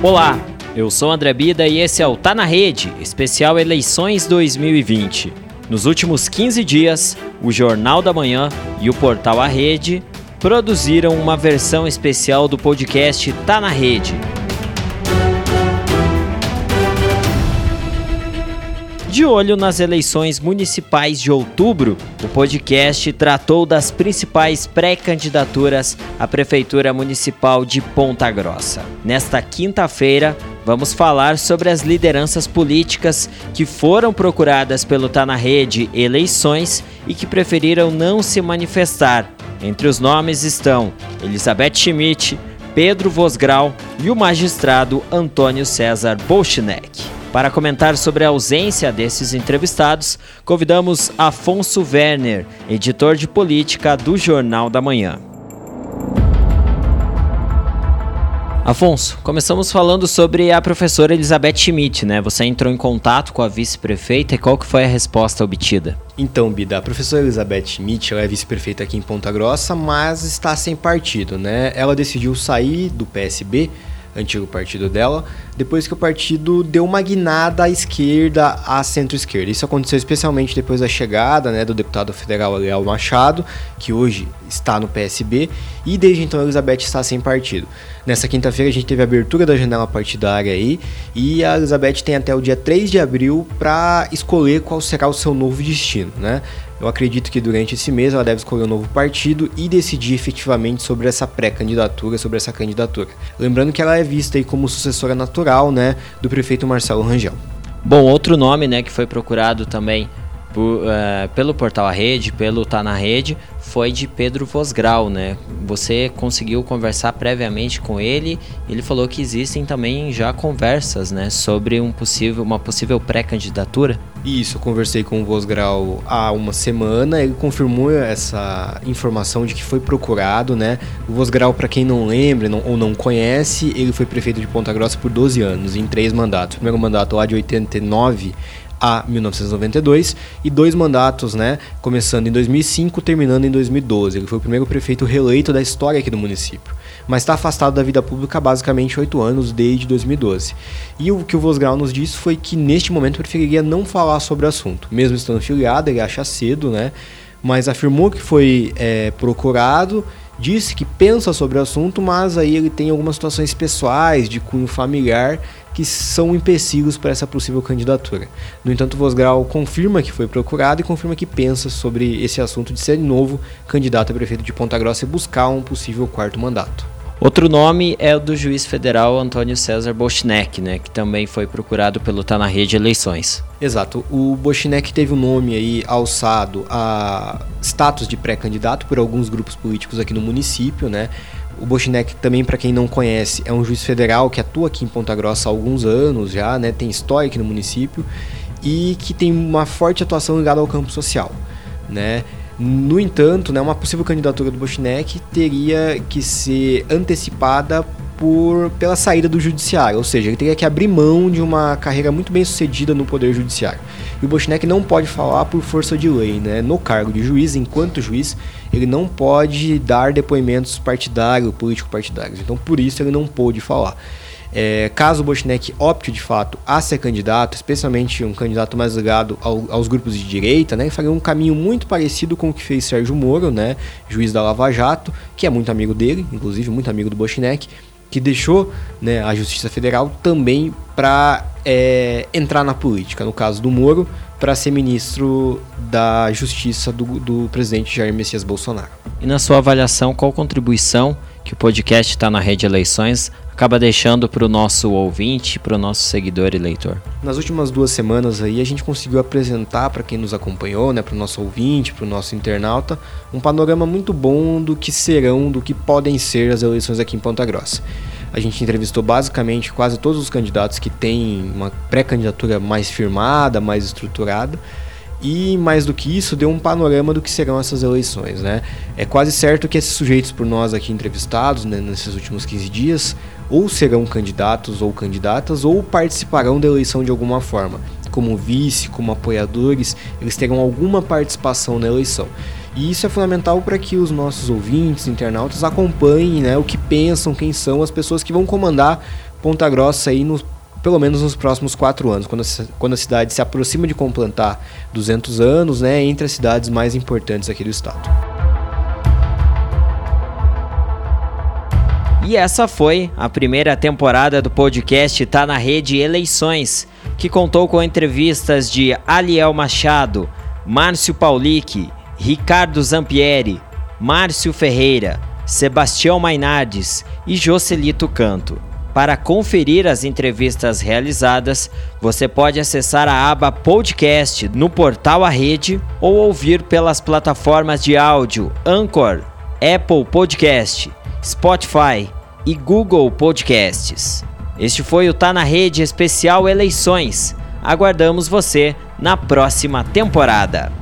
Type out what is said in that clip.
Olá, eu sou André Bida e esse é o Tá na Rede, especial Eleições 2020. Nos últimos 15 dias, o Jornal da Manhã e o portal A Rede produziram uma versão especial do podcast Tá na Rede. De olho nas eleições municipais de outubro, o podcast tratou das principais pré-candidaturas à Prefeitura Municipal de Ponta Grossa. Nesta quinta-feira, vamos falar sobre as lideranças políticas que foram procuradas pelo Tá na Rede Eleições e que preferiram não se manifestar. Entre os nomes estão Elizabeth Schmidt, Pedro Vosgrau e o magistrado Antônio César Bolchinek. Para comentar sobre a ausência desses entrevistados, convidamos Afonso Werner, editor de política do Jornal da Manhã. Afonso, começamos falando sobre a professora Elizabeth Schmidt, né? Você entrou em contato com a vice-prefeita e qual que foi a resposta obtida? Então, Bida, a professora Elizabeth Schmidt, ela é vice-prefeita aqui em Ponta Grossa, mas está sem partido, né? Ela decidiu sair do PSB antigo partido dela, depois que o partido deu uma guinada à esquerda, à centro-esquerda. Isso aconteceu especialmente depois da chegada né, do deputado federal Léo Machado, que hoje está no PSB, e desde então a Elizabeth está sem partido. Nessa quinta-feira a gente teve a abertura da janela partidária aí, e a Elizabeth tem até o dia 3 de abril para escolher qual será o seu novo destino, né? Eu acredito que durante esse mês ela deve escolher um novo partido e decidir efetivamente sobre essa pré-candidatura, sobre essa candidatura. Lembrando que ela é vista aí como sucessora natural, né, do prefeito Marcelo Rangel. Bom, outro nome, né, que foi procurado também por, uh, pelo portal A Rede, pelo Tá na Rede, foi de Pedro Vosgrau, né? Você conseguiu conversar previamente com ele? Ele falou que existem também já conversas, né, sobre um possível, uma possível pré-candidatura. Isso, eu conversei com o Vosgrau há uma semana, ele confirmou essa informação de que foi procurado, né? O Vosgrau, para quem não lembra não, ou não conhece, ele foi prefeito de Ponta Grossa por 12 anos, em três mandatos. O primeiro mandato lá de 89 a 1992 e dois mandatos, né, começando em 2005, terminando em 2012. Ele foi o primeiro prefeito reeleito da história aqui do município, mas está afastado da vida pública basicamente oito anos, desde 2012. E o que o Vosgrau nos disse foi que neste momento preferiria não falar sobre o assunto, mesmo estando filiado, ele acha cedo, né, mas afirmou que foi é, procurado disse que pensa sobre o assunto, mas aí ele tem algumas situações pessoais de cunho familiar que são empecilhos para essa possível candidatura. No entanto, Vosgrau confirma que foi procurado e confirma que pensa sobre esse assunto de ser novo candidato a prefeito de Ponta Grossa e buscar um possível quarto mandato. Outro nome é o do juiz federal Antônio César Bochnek, né, que também foi procurado pelo Tá na Rede Eleições. Exato. O Bochnek teve o um nome aí alçado a status de pré-candidato por alguns grupos políticos aqui no município, né? O Bochnek também, para quem não conhece, é um juiz federal que atua aqui em Ponta Grossa há alguns anos já, né? Tem história aqui no município e que tem uma forte atuação ligada ao campo social, né? No entanto, né, uma possível candidatura do Bochnek teria que ser antecipada por, pela saída do judiciário, ou seja, ele teria que abrir mão de uma carreira muito bem sucedida no poder judiciário. E o Bochnek não pode falar por força de lei, né? No cargo de juiz, enquanto juiz, ele não pode dar depoimentos partidários, político-partidários. Então, por isso ele não pôde falar. É, caso o Bochnek opte de fato a ser candidato, especialmente um candidato mais ligado ao, aos grupos de direita, né, faria um caminho muito parecido com o que fez Sérgio Moro, né, juiz da Lava Jato, que é muito amigo dele, inclusive muito amigo do Bochnek, que deixou né, a Justiça Federal também para é, entrar na política, no caso do Moro, para ser ministro da Justiça do, do presidente Jair Messias Bolsonaro. E na sua avaliação, qual contribuição que o podcast está na rede eleições acaba deixando para o nosso ouvinte, para o nosso seguidor e leitor? Nas últimas duas semanas aí a gente conseguiu apresentar para quem nos acompanhou, né, para o nosso ouvinte, para o nosso internauta, um panorama muito bom do que serão, do que podem ser as eleições aqui em Ponta Grossa. A gente entrevistou basicamente quase todos os candidatos que têm uma pré-candidatura mais firmada, mais estruturada e mais do que isso deu um panorama do que serão essas eleições, né? É quase certo que esses sujeitos por nós aqui entrevistados, né, nesses últimos 15 dias, ou serão candidatos ou candidatas ou participarão da eleição de alguma forma, como vice, como apoiadores, eles terão alguma participação na eleição. E isso é fundamental para que os nossos ouvintes, internautas, acompanhem né, o que pensam, quem são as pessoas que vão comandar Ponta Grossa aí no, pelo menos nos próximos quatro anos, quando a, quando a cidade se aproxima de completar 200 anos, né, entre as cidades mais importantes aqui do estado. E essa foi a primeira temporada do podcast Tá na Rede Eleições, que contou com entrevistas de Aliel Machado, Márcio Paulic, Ricardo Zampieri, Márcio Ferreira, Sebastião Mainardes e Jocelito Canto. Para conferir as entrevistas realizadas, você pode acessar a aba Podcast no portal A Rede ou ouvir pelas plataformas de áudio Anchor, Apple Podcast, Spotify e Google Podcasts. Este foi o Tá na Rede Especial Eleições. Aguardamos você na próxima temporada.